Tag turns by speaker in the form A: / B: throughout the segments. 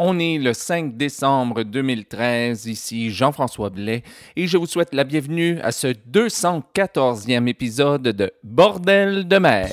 A: On est le 5 décembre 2013, ici Jean-François Blais, et je vous souhaite la bienvenue à ce 214e épisode de Bordel de mer.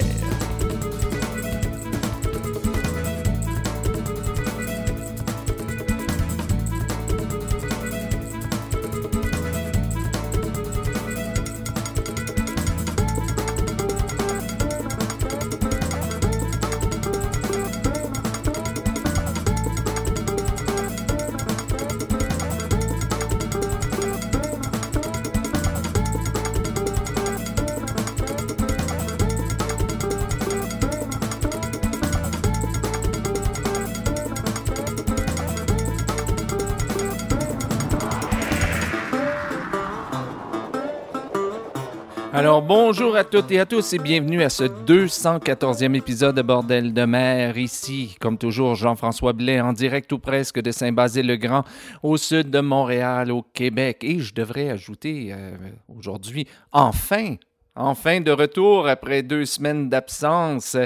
A: Toutes et à tous et bienvenue à ce 214e épisode de Bordel de mer. Ici, comme toujours, Jean-François Blais en direct ou presque de Saint-Basile-le-Grand au sud de Montréal, au Québec. Et je devrais ajouter euh, aujourd'hui, enfin, Enfin de retour après deux semaines d'absence.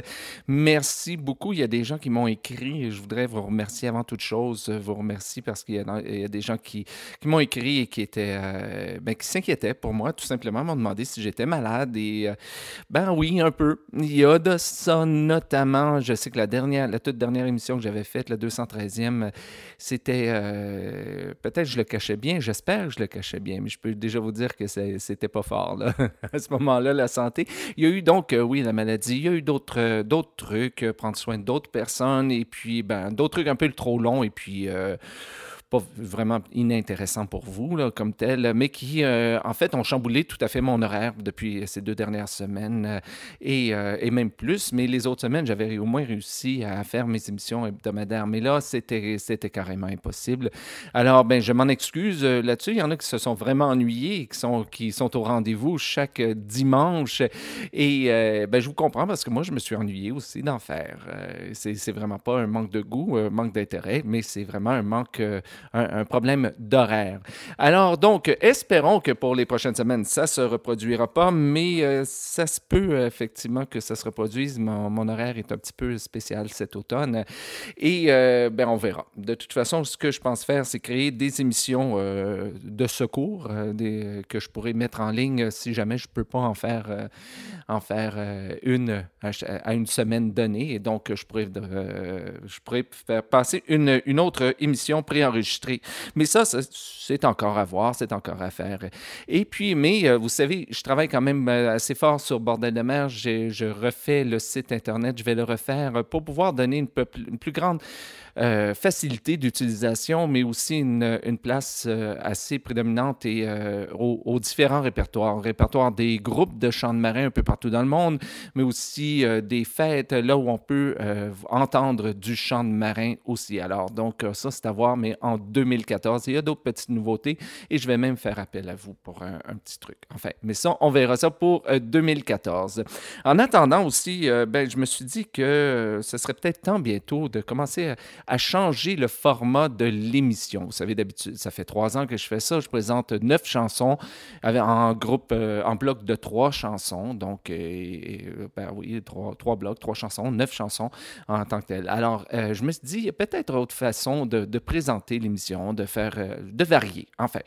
A: Merci beaucoup. Il y a des gens qui m'ont écrit et je voudrais vous remercier avant toute chose. Vous remercier parce qu'il y, a des gens qui, m'ont écrit et qui étaient, euh, ben, qui s'inquiétaient pour moi, tout simplement, m'ont demandé si j'étais malade. Et euh, ben oui, un peu. Il y a de ça notamment. Je sais que la dernière, la toute dernière émission que j'avais faite, la 213e, c'était euh, peut-être je le cachais bien. J'espère que je le cachais bien, mais je peux déjà vous dire que c'était pas fort à ce moment là la santé. Il y a eu donc, euh, oui, la maladie, il y a eu d'autres euh, d'autres trucs, euh, prendre soin d'autres personnes, et puis, ben, d'autres trucs un peu trop longs, et puis pas vraiment inintéressant pour vous comme tel, mais qui, euh, en fait, ont chamboulé tout à fait mon horaire depuis ces deux dernières semaines euh, et, euh, et, même plus. Mais les autres semaines, j'avais au moins réussi à faire mes émissions hebdomadaires. Mais là, c'était, carrément impossible. Alors, ben, je m'en excuse là-dessus. Il y en a qui se sont vraiment ennuyés qui sont, qui sont au rendez-vous chaque dimanche. Et ben, je vous comprends parce que moi, je me suis ennuyé aussi d'en faire. c'est vraiment pas un manque de goût, un manque d'intérêt, mais c'est vraiment un manque un, problème d'horaire. Alors, donc, espérons que pour les prochaines semaines, ça ne se reproduira pas, mais euh, ça se peut effectivement que ça se reproduise. Mon, horaire est un petit peu spécial cet automne et euh, ben, on verra. De toute façon, ce que je pense faire, c'est créer des émissions euh, de secours des, que je pourrais mettre en ligne si jamais je ne peux pas en faire, en faire une à, une semaine donnée. Et donc, je pourrais, je pourrais faire passer une, une autre émission préenregistrée mais ça, c'est encore à voir, c'est encore à faire. Et puis, mais euh, vous savez, je travaille quand même euh, assez fort sur Bordel de mer. Je refais le site Internet, je vais le refaire pour pouvoir donner une plus grande euh, facilité d'utilisation, mais aussi une, place euh, assez prédominante et, euh, aux, différents répertoires. Répertoire des groupes de chants de marins un peu partout dans le monde, mais aussi des fêtes, là où on peut entendre du chant de marin aussi. Alors, donc, ça, c'est à voir, mais en 2014, il y a d'autres petites nouveautés et je vais même faire appel à vous pour un, petit truc. Enfin, mais ça, on verra ça pour 2014. En attendant aussi, ben, je me suis dit que ce serait peut-être temps bientôt de commencer à à changer le format de l'émission. Vous savez, d'habitude, ça fait trois ans que je fais ça. Je présente neuf chansons en groupe, euh, en bloc de trois chansons. Donc, euh, ben oui, trois, blocs, trois chansons, neuf chansons en tant que telles. Alors, euh, je me suis dit, il y a peut-être autre façon de, de présenter l'émission, de faire, de varier. En fait,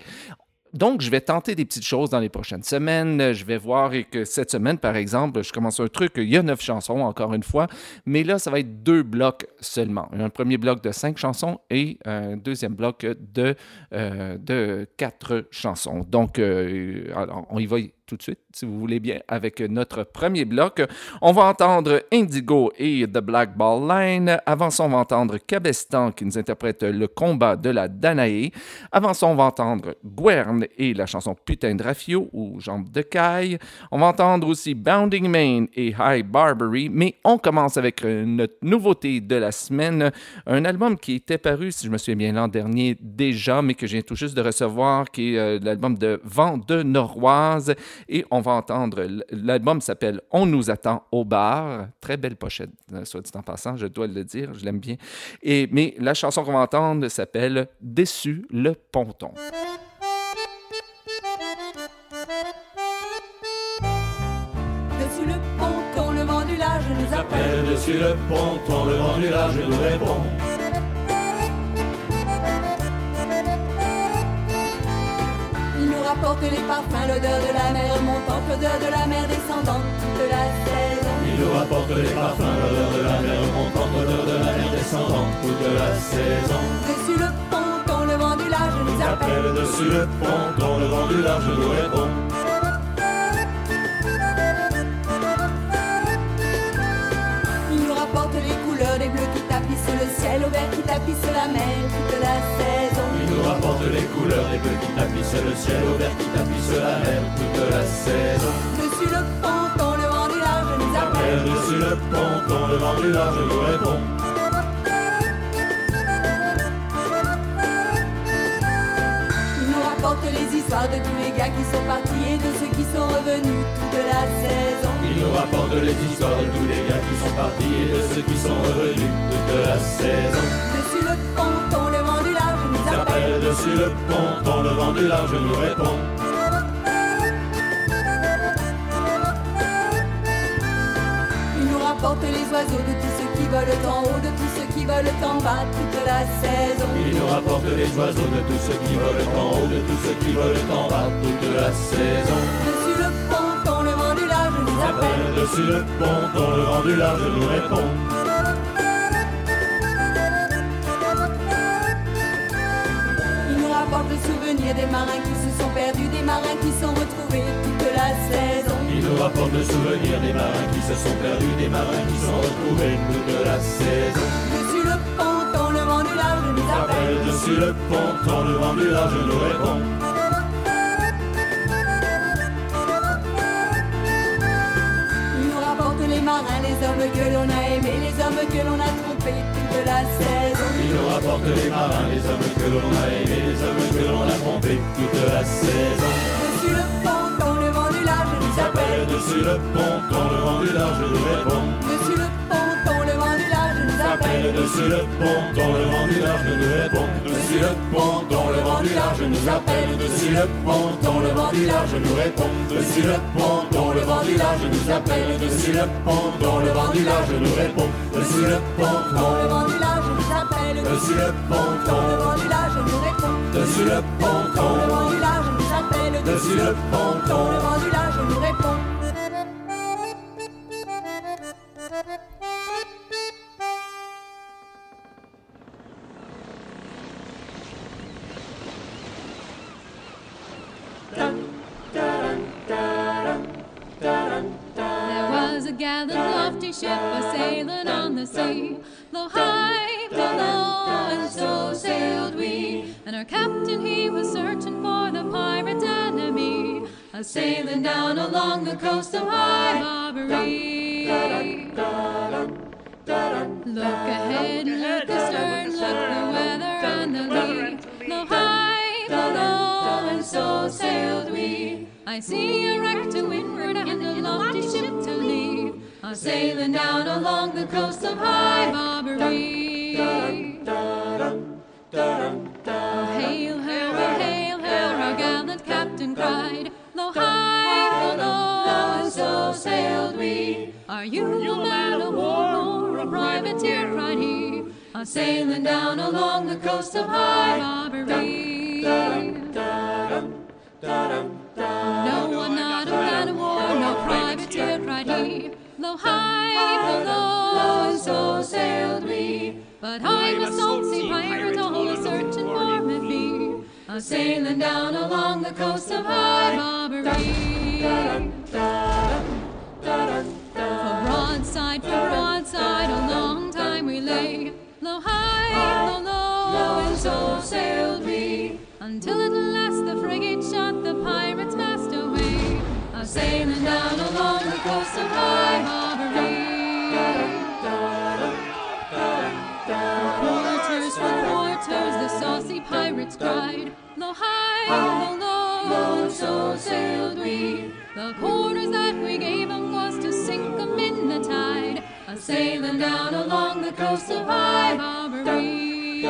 A: donc, je vais tenter des petites choses dans les prochaines semaines. Je vais voir que cette semaine, par exemple, je commence un truc. Il y a neuf chansons, encore une fois, mais là, ça va être deux blocs seulement. Un premier bloc de cinq chansons et un deuxième bloc de, euh, quatre chansons. Donc, euh, on y va tout de suite, si vous voulez bien, avec notre premier bloc. On va entendre Indigo et The Black Ball Line. Avant ça, on va entendre Cabestan qui nous interprète le combat de la Danae. Avant ça, on va entendre Guern et la chanson Putain de Rafio ou Jambes de Caille. On va entendre aussi Bounding Main et High Barbary. Mais on commence avec notre nouveauté de la semaine, un album qui était paru, si je me souviens bien, l'an dernier déjà, mais que j'ai tout juste de recevoir, qui est euh, l'album de Vent de Noroise. Et on va entendre, l'album s'appelle On nous attend au bar. Très belle pochette, euh, soit dit en passant, je dois le dire, je l'aime bien. Et, mais la chanson qu'on va entendre s'appelle Déçu le ponton.
B: Dessus le ponton, le vent du large nous appelle.
C: Dessus le ponton, le vent du large nous répond.
B: Les parfums, l'odeur de la mer montante, l'odeur de la mer descendante de la saison.
D: Il nous rapporte les parfums, l'odeur de la mer montante, l'odeur de la mer descendante toute la saison.
B: Dessus le ponton, le vent du large nous appelle.
D: Dessus le ponton, le vent du large nous répond.
B: Ciel, au vert qui tapisse la mer toute la saison.
D: Il nous rapporte les couleurs des bleus qui tapissent le ciel, au vert qui tapisse la mer toute la saison.
B: Dessus le ponton, le vent du large nous. Appelle
D: dessus le ponton, le vent du large nous répond.
B: Il nous rapporte les histoires de tous les gars qui sont partis et de ceux qui sont revenus toute la saison.
D: Il nous rapporte les histoires de tous les gars qui sont partis et de ceux qui sont revenus toute la saison.
B: Dessus le ponton, le vent du large nous appelle.
D: Appelle dessus le ponton, le vent du large nous répond.
B: Il nous rapporte les oiseaux de tous ceux qui volent en haut, de tous qui volent en bas toute la saison.
D: Il nous rapporte les oiseaux de tous ceux qui volent en haut, de tous ceux qui volent en bas toute la saison.
B: Dessus le ponton, le vent du large nous appelle.
D: Dessus le ponton, le vent du large nous répond.
B: Il nous rapporte le souvenir des marins qui se sont perdus, des marins qui sont retrouvés toute la saison.
D: Il nous rapporte le souvenir des marins qui se sont perdus, des marins qui sont retrouvés toute la saison.
B: Nous appelle.
D: Appelle dessus le ponton, le vent du large nous répond.
B: Il nous rapporte les marins, les hommes que l'on a aimés, les hommes que l'on a trompés toute la saison.
D: Il nous rapporte les marins, les hommes que l'on a aimés, les hommes que l'on a trompés toute la saison.
B: Dessus le ponton, le vent du large nous appelle.
D: Appelle dessus le ponton,
B: Dessus le ponton, le vent du large nous
D: répond. Dessus le ponton, le vent du large nous appelle. Dessus le ponton, le vent du large nous répond. Dessus le ponton, le vent du large nous appelle. Dessus le ponton, le vent du large nous répond. Dessus le ponton,
B: Le vent du large nous appelle.
D: dessus le ponton,
B: Le vent du large nous répond.
D: dessus le ponton,
B: Le vent du large nous appelle.
D: dessus le ponton.
B: Le vent du large nous répond.
E: Down along the coast of High Barbary. Look ahead, look astern, look the weather and the lee. Though high, low, and so sailed we. I see a wreck to windward and a lofty ship to lead. A sailing down along the coast of High Barbary. Sailed we. Are you a man of war or a privateer? cried he. A sailing down along the coast of High Barbary. No, I'm not a man of war, no privateer, cried he. Though high, though low, and so sailed we. But I was salt sea pirate, always searching for me fee. A sailing down along the coast of High Barbary. For broadside, for broadside, a long time we lay. Though high, though low, and so sailed we. Until at last the frigate shot the pirate's mast away. A sailing down along the coast of High. Quarters for quarters, the saucy pirates cried. Though high, though low, and so sailed we. The quarters that we gave 'em was to sink 'em in the tide. A sailing down along the coast of High Barbary.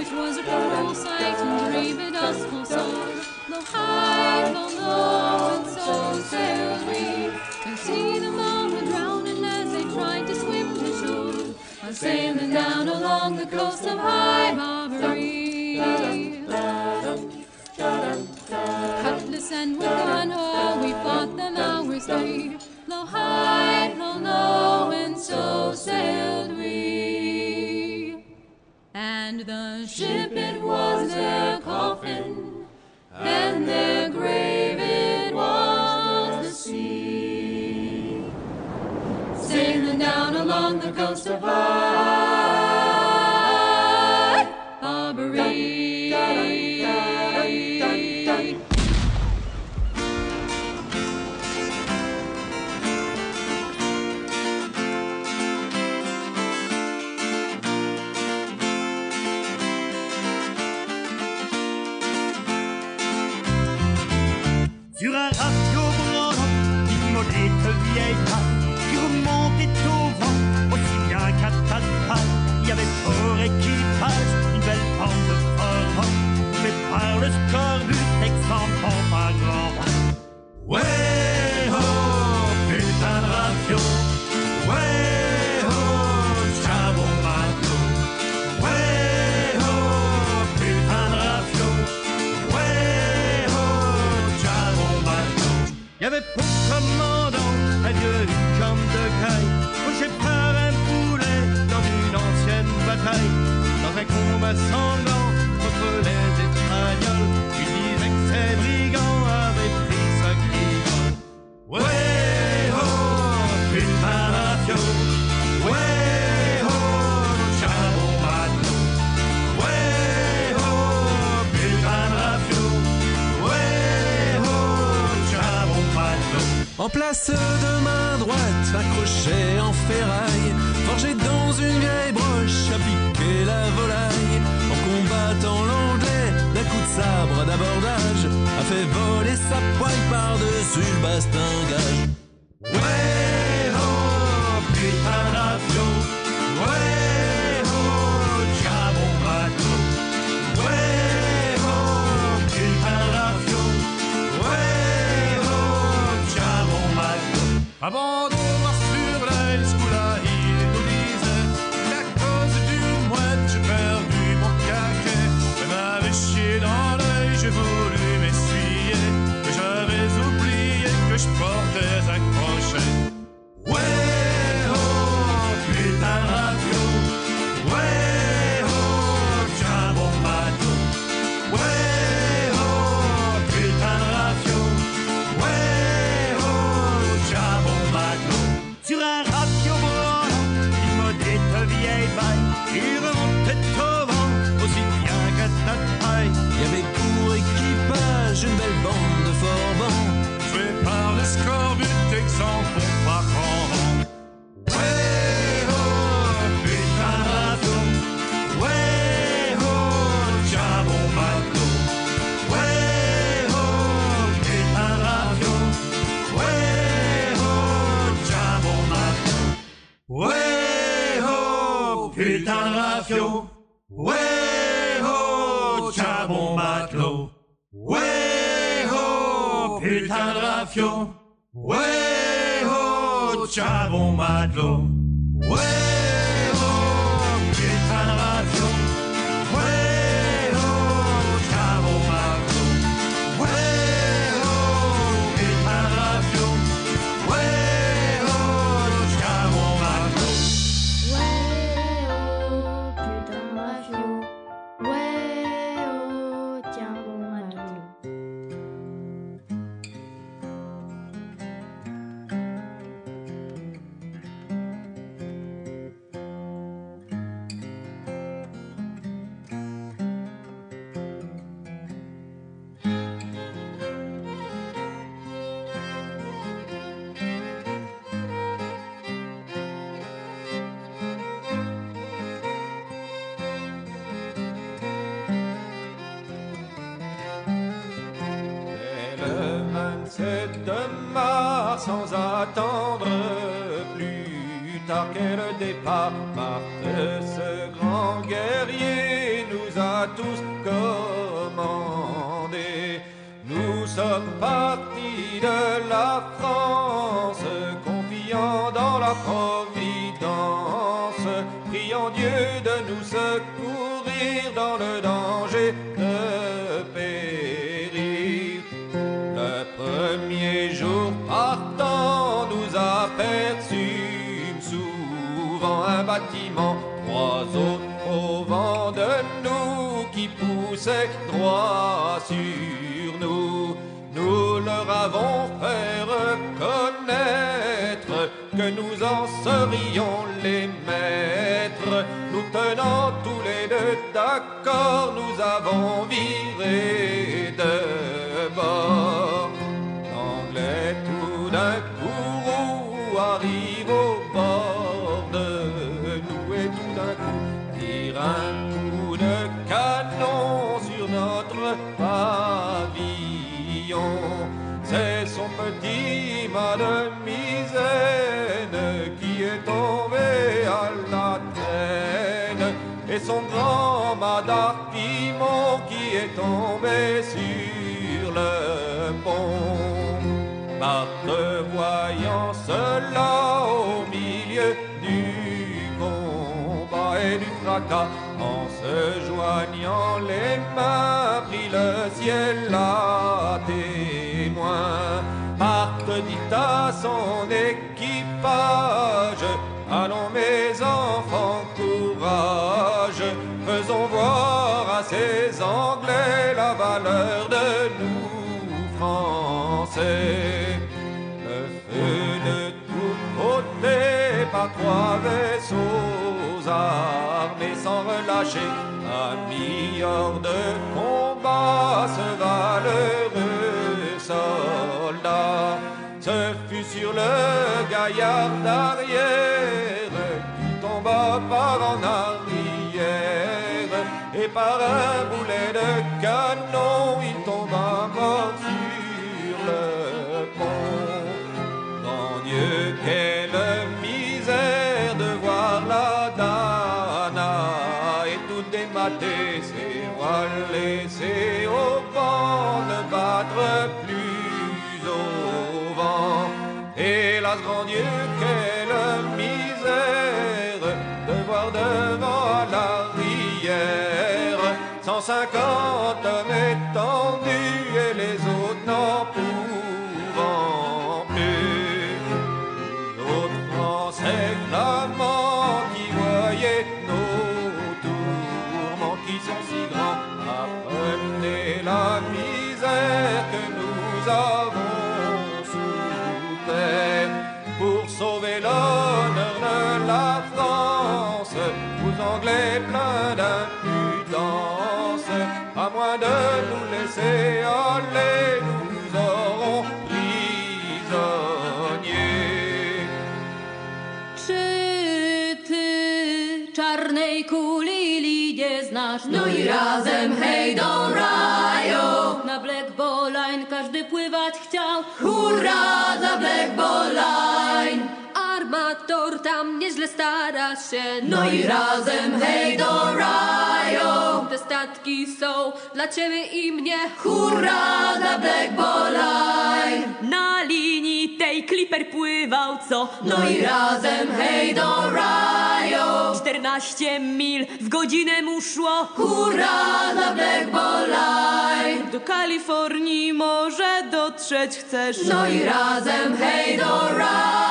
E: It was a cruel sight and dreamed us full sore. Though high, though low, and so sailed we. To see them all a drowning as they tried to swim to shore. A sailing down along the coast of High Barbary. Cutlass and with unholy, we fought them hours day. Low high, low low, and so sailed we. And the ship, it was their coffin, and their grave, it was the sea. Sailing down along the coast of
F: Ireland.
G: En place de main droite, accroché en ferraille, forgé dans une vieille broche, à piquer la volaille. En combattant l'anglais, d'un coup de sabre d'abordage, a fait voler sa poigne par-dessus le bastingage.
F: Oh, putain Ah bon Ouais, oh, tiens bon matelot. Ouais, oh, putain
G: de
F: rafio. Ouais, oh, tiens bon matelot.
H: sans attendre plus tard qu'elle départ. Marthe, ce grand guerrier, nous a tous commandé. Nous sommes partis de la France, confiant dans la providence, priant Dieu de nous secourir dans le danger. Sur nous. Nous leur avons fait reconnaître que nous en serions les maîtres. Nous tenant tous les deux d'accord, nous avons viré de misaine qui est tombé à la traîne et son grand mât d'arpimon qui est tombé sur le pont. Marthe voyant cela au milieu du combat et du fracas, en se joignant les mains, prit le ciel à témoin. Dit à son équipage, allons mes enfants, courage, faisons voir à ces Anglais la valeur de nous Français. Le feu de tous côtés par trois vaisseaux armés sans relâcher, mis hors de combat ce valeureux gaillard d'arrière qui tomba par en arrière et par un boulet de canon il tomba mort sur le pont. Grand Dieu, quelle misère de voir la Dana et tout démater, grand Dieu, quelle misère de voir devant à l'arrière 150 hommes étendus et les autres n'en pouvant plus. Nous autres Français flamands qui voyaient nos tourments qui sont si grands, apprenez la misère que nous avons Anglais pleins d'impudence, à moins de nous laisser aller, nous aurons prisonniers.
I: Czy ty czarnej kuli linie znasz? No i razem hej do raju! Na Black Ball Line każdy pływać chciał. Hurra za Black Ball Line! Armator tam nieźle stara się. No i razem hej do raju! Te statki są dla ciebie i mnie. Hurra za Black Line! Na linii tej kliper pływał co? No i razem hej do raju! 14 mil w godzinę mu szło. Hurra za Black Line! Do Kalifornii może dotrzeć chcesz. No i razem hej do raju!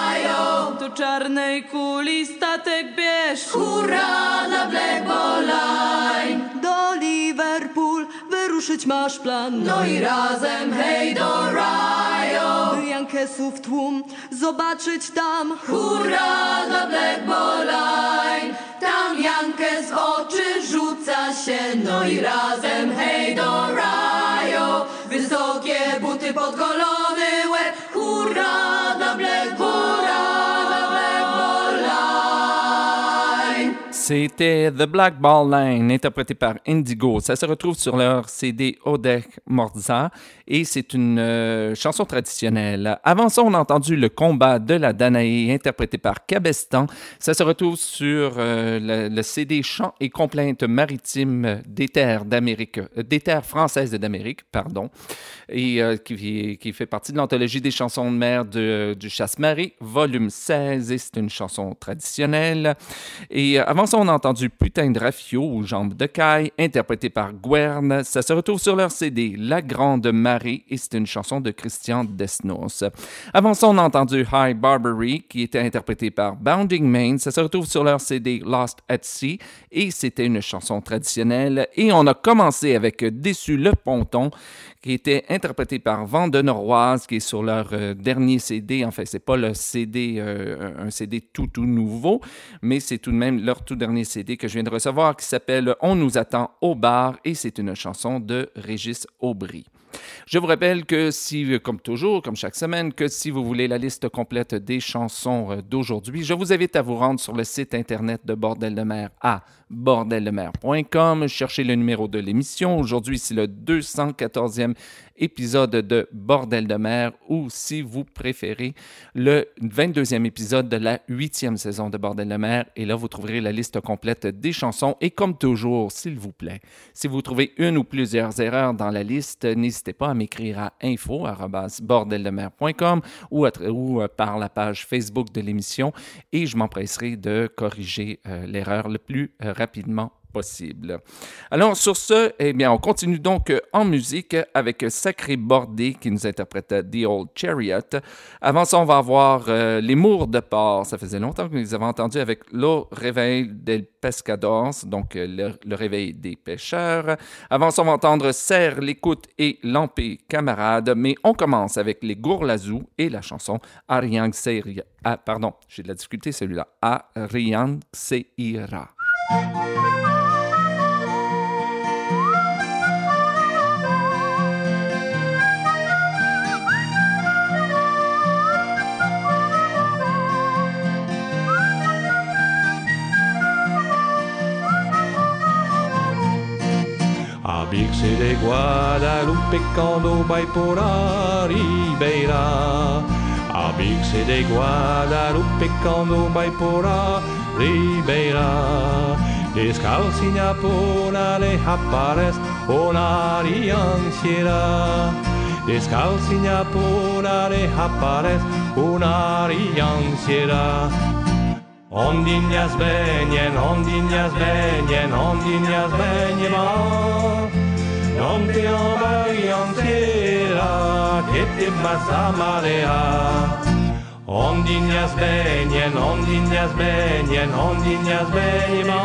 I: Do czarnej kuli statek bierz. Hurra za Black Ball Line! Do Liverpool wyruszyć masz plan. No i razem hej do raju! By Jankesów tłum zobaczyć tam. Hurra za Black Ball Line! Tam Jankes oczy rzuca się. No i razem hej do raju! Wysokie buty podgolony łeb. Hurra za Black
A: C'était The Black Ball Line, interprété par Indigo. Ça se retrouve sur leur CD Odek Morza et c'est une euh, chanson traditionnelle. Avant ça, on a entendu Le combat de la Danae, interprété par Cabestan. Ça se retrouve sur euh, le, CD Chants et complaintes maritimes des terres d'Amérique, euh, des terres françaises d'Amérique, pardon, et qui, fait partie de l'anthologie des chansons de mer de- du Chasse-Marée, volume 16, et c'est une chanson traditionnelle. Et avant ça, on a entendu Putain de Rafio ou Jambes de caille, interprété par Guerne. Ça se retrouve sur leur CD La Grande Et c'est une chanson de Christian Desnos. Avant ça, on a entendu High Barbary qui était interprété par Bounding Main. Ça se retrouve sur leur CD Lost at Sea et c'était une chanson traditionnelle. Et on a commencé avec Déçu le ponton qui était interprété par Vent de Noroise, qui est sur leur euh, dernier CD. En fait, c'est pas le CD, euh, un CD tout, tout nouveau, mais c'est tout de même leur tout dernier CD que je viens de recevoir, qui s'appelle On nous attend au bar, et c'est une chanson de Régis Aubry. Je vous rappelle que si, comme toujours, comme chaque semaine, que si vous voulez la liste complète des chansons euh, d'aujourd'hui, je vous invite à vous rendre sur le site internet de Bordel de mer à bordeldemer.com. Cherchez le numéro de l'émission. Aujourd'hui, c'est le 214e épisode de Bordel de mer ou, si vous préférez, le 22e épisode de la 8e saison de Bordel de mer. Et là, vous trouverez la liste complète des chansons. Et comme toujours, s'il vous plaît, si vous trouvez une ou plusieurs erreurs dans la liste, n'hésitez pas à m'écrire à info.bordeldemer.com ou, à ou euh, par la page Facebook de l'émission et je m'empresserai de corriger euh, l'erreur le plus euh, rapidement possible. Alors, sur ce, eh bien, on continue donc euh, en musique avec Sacré Bordé qui nous interprète The Old Chariot. Avant ça, on va avoir euh, Les Mours de Port. Ça faisait longtemps que nous les avons entendus avec Le Réveil del Pescadores, donc euh, le, réveil des pêcheurs. Avant ça, on va entendre Serre l'écoute et Lampé camarade. Mais on commence avec les Gourlazou et la chanson Ariang Seira. Ah, pardon, j'ai de la difficulté celui-là. Ariang Seira.
J: Bik zere guadalupe kondo bai porari beira. Abik zede guadalupe kondo bai porari beira. Deskalzina ponale haparez onari ansiera Deskalzina ponale haparez onari ansiera Deskalzina ponale haparez onari ansiera Ondinjas benyen, ondinjas benyen, ondinjas benyen ma. Onti obai ontira, kitip masamalea. Ondinjas benyen, ondinjas benyen, ondinjas benyen ma.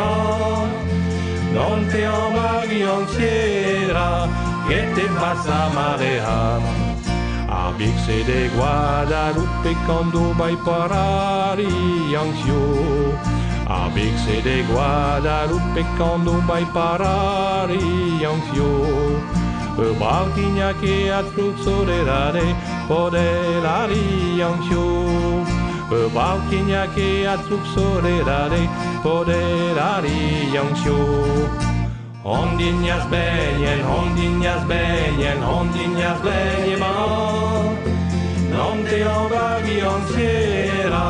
J: Onti obai ontira, kitip masamalea. A Birse de Guadalupe quando vai para Rianxio A Birse de Guadalupe quando vai para Rianxio O barquinha que a truxorerare pode la Rianxio O barquinha Hondiñas veien, hondiñas veien, hondiñas veima. Donde ova guioncera,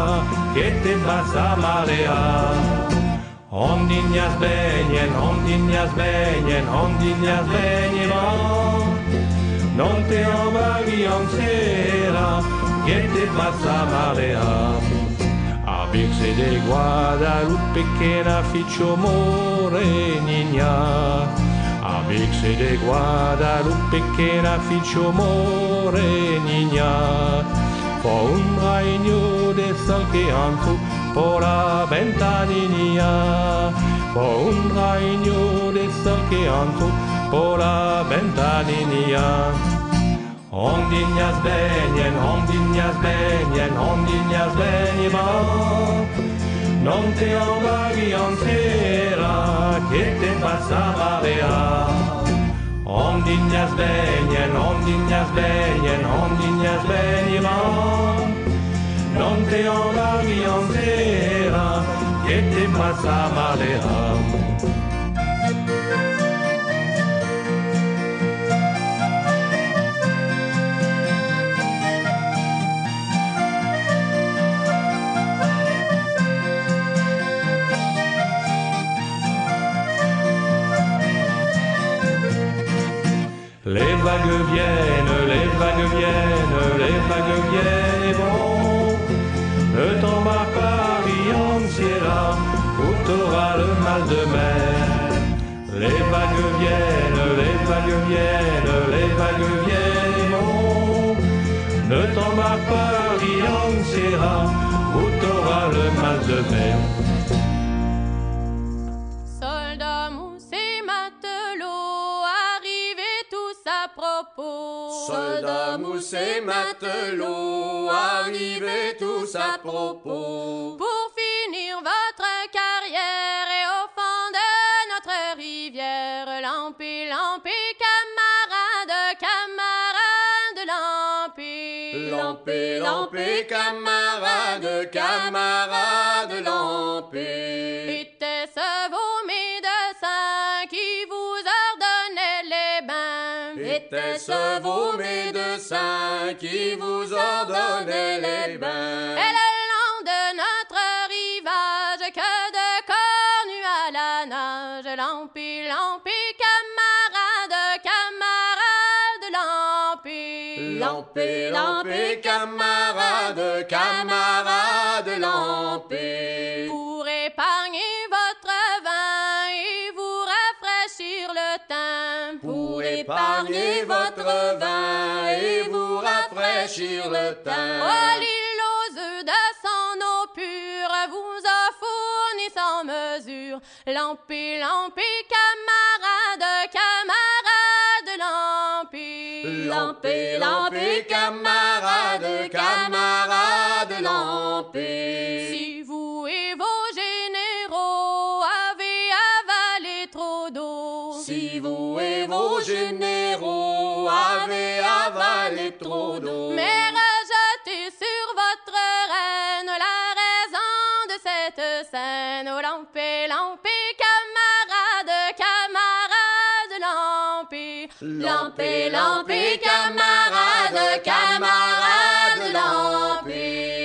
J: que te vas a marear. Hondiñas veien, hondiñas veien, hondiñas veima. Donde ova guioncera, gett te vas a marear. La Virse de Guadalupe che la ficcio morenigna, la Virse de Guadalupe che la ficcio morenigna, fa un regno de sal che anto por la ventanigna, fa un regno de sal che anto por la ventanigna. On din benyen, on din benyen, on din yaz benyen ba. Non te an bagi an tera, ket te passava bea On din benyen, on din benyen, on din yaz benyen ba. Non te an bagi an tera, ket te passava bea vagues viennent, les vagues viennent, les vagues viennent et vont. Ne t'embarque pas, Rianciera, ou t'auras le mal de mer. Les vagues viennent, les vagues viennent, les vagues viennent et vont. Ne t'embarque pas, Rianciera, ou t'auras le mal de mer.
K: Et matelots, arrivez tous à propos. Pour finir votre carrière et au fond de notre rivière, lampé, lampé, camarades, camarades, lampé.
L: Lampé, lampé, camarades, camarades, lampé.
K: Qui vous ordonnaient les bains? Et le long de notre rivage, que de cornues à la nage, lampi, lampi, camarades, camarades, lampi.
L: Lampé, lampé, camarades, camarades, lampé.
K: Pour épargner votre vin et vous rafraîchir le teint. Oh, œufs de son eau pure vous a fourni sans mesure. Lampi, lampi, camarades, camarades, lampi.
L: Lampé, lampé, camarades, camarades, lampé.
K: Si généraux avez avalé trop d'eau. Mais rejetez sur votre reine la raison de cette scène. Oh, lampé, lampé, camarades, camarades, lampé.
L: Lampé, lampé, camarades, camarades, lampé.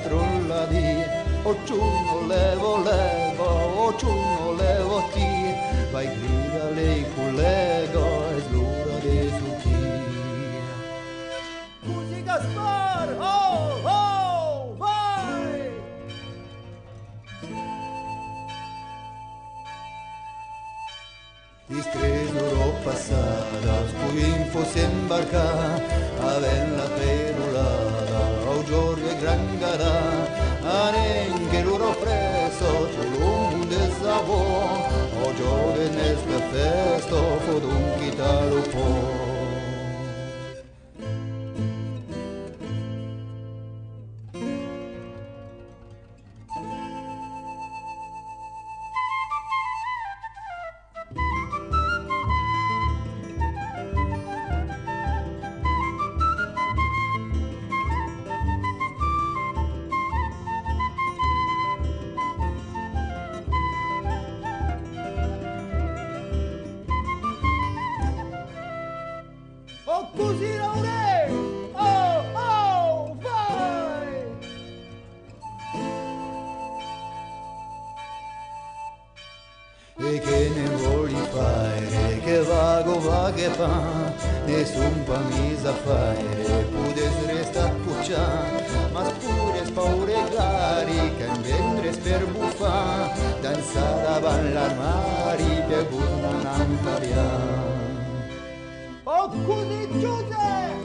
M: trulla di, o ciuno le volevo, o ciuno le ti vai grida lei collego e slura di su chi. Musica spar, oh, oh, vai! Distresuro passata, spuinfo si è imbarca, aven la perulata, o giorno grangara Arengeruro preso Tulum de sabor Ojo de neste festo Fodum quitarupo per bufa, dansa davant l'armari per una nantaria.
F: Oh, così Giuseppe!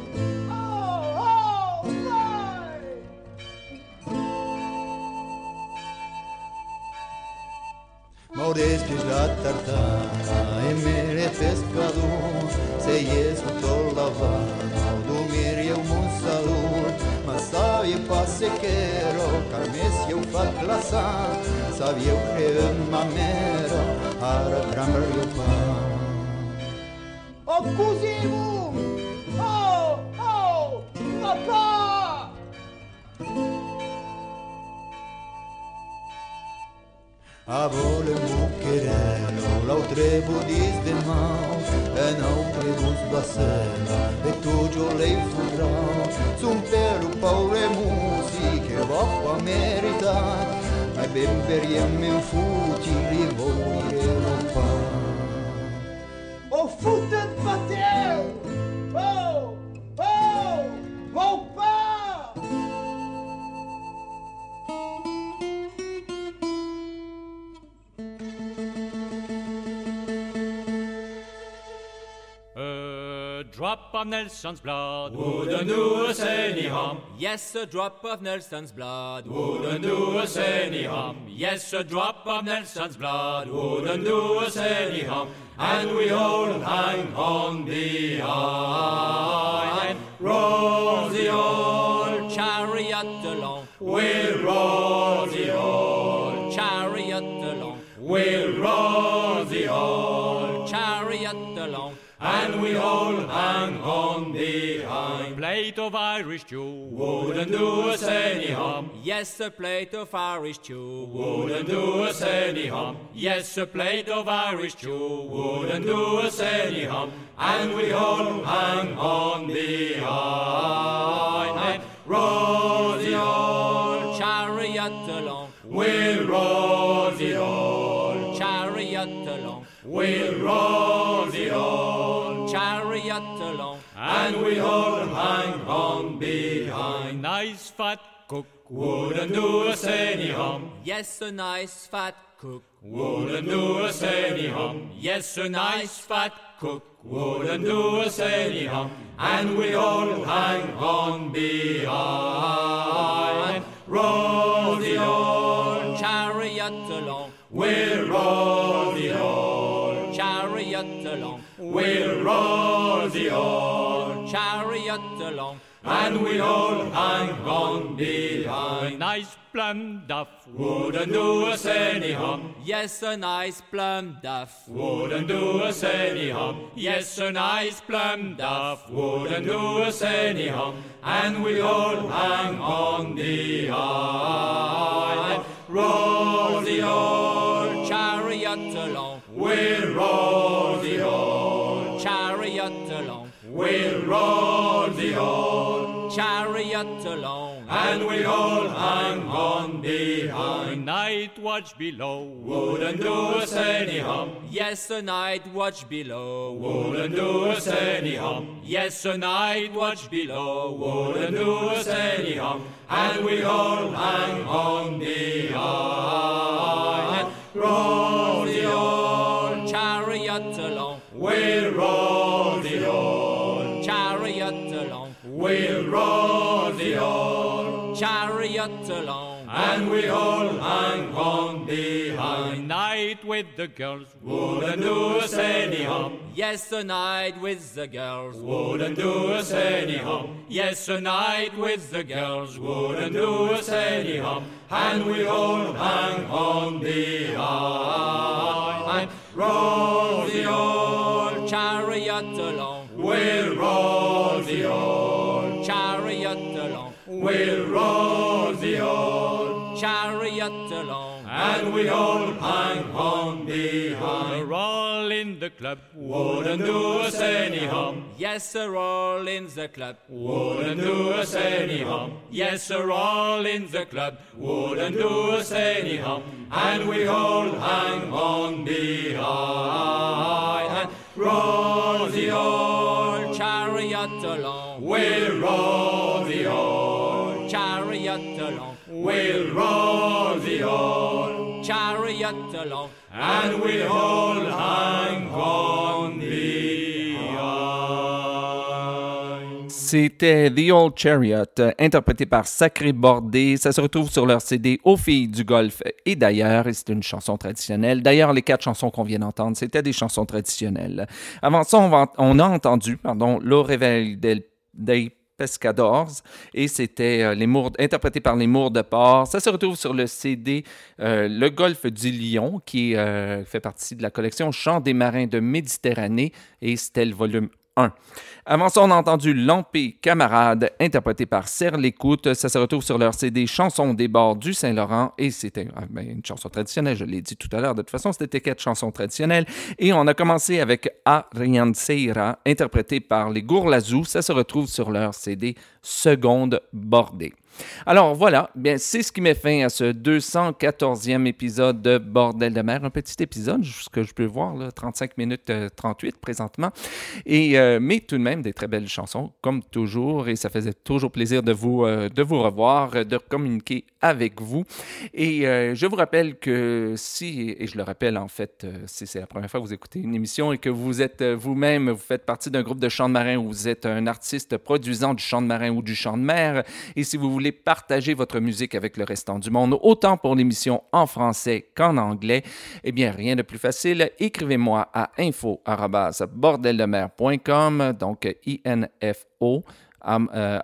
M: Morești la tartana, e mere pescadu, se iesu tol la vana, o dumir eu un salut, ma savi passe chero, carme si eu fa sabia o que ma mère ara gran riu pa
F: Oh cousin Oh oh papa
M: A vole mo querendo l'autre diz de mão E não pregus bacena E tu jolei o Sum pelo pau remundo é بابا meritata ma bemberiamo in futili
F: voi Europa O futet
N: pateu! Drop of Nelson's blood
C: Wouldn't do us any harm.
N: Yes, a drop of Nelson's blood
C: Wouldn't do us any harm.
N: Yes, a drop of Nelson's blood
C: Wouldn't do us any harm. And we all hang on behind. Roll the old
N: chariot along,
C: We'll roll the old.
N: chariot along,
C: We'll we all hang on the behind.
N: Plate of Irish Jew.
C: Wouldn't do us any harm.
N: Yes, a plate of Irish Jew.
C: Wouldn't do us any harm.
N: Yes, a plate of Irish Jew.
C: Wouldn't do us any harm. And we all hang on behind. Roll the old.
N: Chariot along,
C: We'll roll the old.
N: chariot along,
C: We'll roll And we all hang on behind.
N: Nice fat cook.
C: Wouldn't do us any harm.
N: Yes, a nice fat cook.
C: Wouldn't do us any harm.
N: Yes, a nice fat cook.
C: Wouldn't do us any harm. And we all hang on behind. Roll the old.
N: Chariot along,
C: We'll roll the old.
N: chariot along,
C: We'll roll the old.
N: Along.
C: And we all hang on behind.
N: Nice plum duff.
C: Wouldn't do us any harm.
N: Yes, a nice plum duff.
C: Wouldn't do us any harm.
N: Yes, a nice plum duff.
C: Wouldn't do us any harm. And we all hang on behind. Roll the old.
N: Chariot along,
C: We'll roll the old. We'll roll the old.
N: chariot along.
C: And we all hang on behind.
N: Night watch below.
C: Wouldn't do us any harm.
N: Yes, a night watch below.
C: Wouldn't do us any harm.
N: Yes, a night watch below.
C: Wouldn't do us any harm. And we all hang on behind. Roll the old.
N: Chariot along,
C: We'll roll We'll roll the old.
N: chariot along.
C: And we all hang on behind.
N: Night with the girls.
C: Wouldn't do us any harm.
N: Yes, a night with the girls.
C: Wouldn't do us any harm.
N: Yes, a night with the girls.
C: Wouldn't do us any harm. And we all hang on behind. Roll the old.
N: Chariot along,
C: We'll roll We'll roll the old.
N: chariot along.
C: And we all hang on behind.
N: We're all in the club.
C: Wouldn't do us any harm.
N: Yes, sir, all in the club.
C: Wouldn't do us any harm.
N: Yes, sir, all in the club.
C: Wouldn't do us any harm. And we all hang on behind.
N: roll the old chariot along.
C: We'll roll the old, we'll roll the old,
N: chariot along.
C: and we all hang on.
A: C'était The Old Chariot, euh, interprété par Sacré Bordé. Ça se retrouve sur leur CD Aux filles du Golfe. Et d'ailleurs, et c'est une chanson traditionnelle. D'ailleurs, les quatre chansons qu'on vient d'entendre, c'était des chansons traditionnelles. Avant ça, on, a entendu, pardon, Lo Reveil del, dei Et c'était euh, les interprété par les Mours de Port. Ça se retrouve sur le CD euh, Le Golfe du Lion qui euh, fait partie de la collection Chants des marins de Méditerranée et c'était le volume 1. Avant ça, on a entendu Lampé Camarade, interprété par Serre l'Écoute. Ça se retrouve sur leur CD Chansons des bords du Saint-Laurent. Et c'était ah, ben, une chanson traditionnelle, je l'ai dit tout à l'heure. De toute façon, c'était quatre chansons traditionnelles. Et on a commencé avec A Rianceira, interprété par les Gourlazous. Ça se retrouve sur leur CD Seconde Bordée. Alors voilà, bien c'est ce qui met fin à ce 214e épisode de Bordel de mer. Un petit épisode, ce que je peux voir, là, 35 minutes euh, 38 présentement. Et, euh, mais tout de même, des très belles chansons, comme toujours. Et ça faisait toujours plaisir de vous, euh, de vous revoir, euh, de communiquer avec vous. Et euh, je vous rappelle que si, et je le rappelle en fait, euh, si c'est la première fois que vous écoutez une émission et que vous êtes euh, vous-même, vous faites partie d'un groupe de chant de marin ou vous êtes un artiste produisant du chant de marin ou du chant de mer, et si vous voulez partager votre musique avec le restant du monde, autant pour l'émission en français qu'en anglais, eh bien, rien de plus facile. Écrivez-moi à info.bordeldemer.com, donc I-N-F-O euh,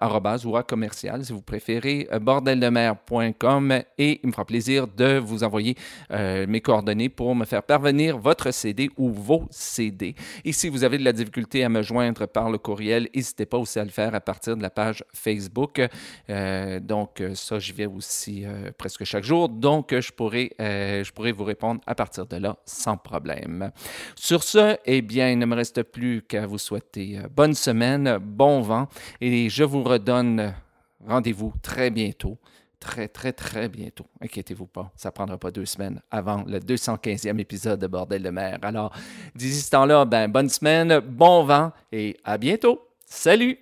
A: ou à commercial, si vous préférez, euh, bordeldemer.com et il me fera plaisir de vous envoyer euh, mes coordonnées pour me faire parvenir votre CD ou vos CD. Et si vous avez de la difficulté à me joindre par le courriel, n'hésitez pas aussi à le faire à partir de la page Facebook. Donc, ça, j'y vais aussi presque chaque jour. Donc, je pourrai, je pourrai vous répondre à partir de là sans problème. Sur ce, eh bien, il ne me reste plus qu'à vous souhaiter bonne semaine, bon vent et je vous redonne rendez-vous très bientôt. Très, très, très bientôt. Inquiétez-vous pas, ça prendra pas deux semaines avant le 215e épisode de Bordel de mer. Alors, d'ici ce temps-là, ben, bonne semaine, bon vent et à bientôt. Salut!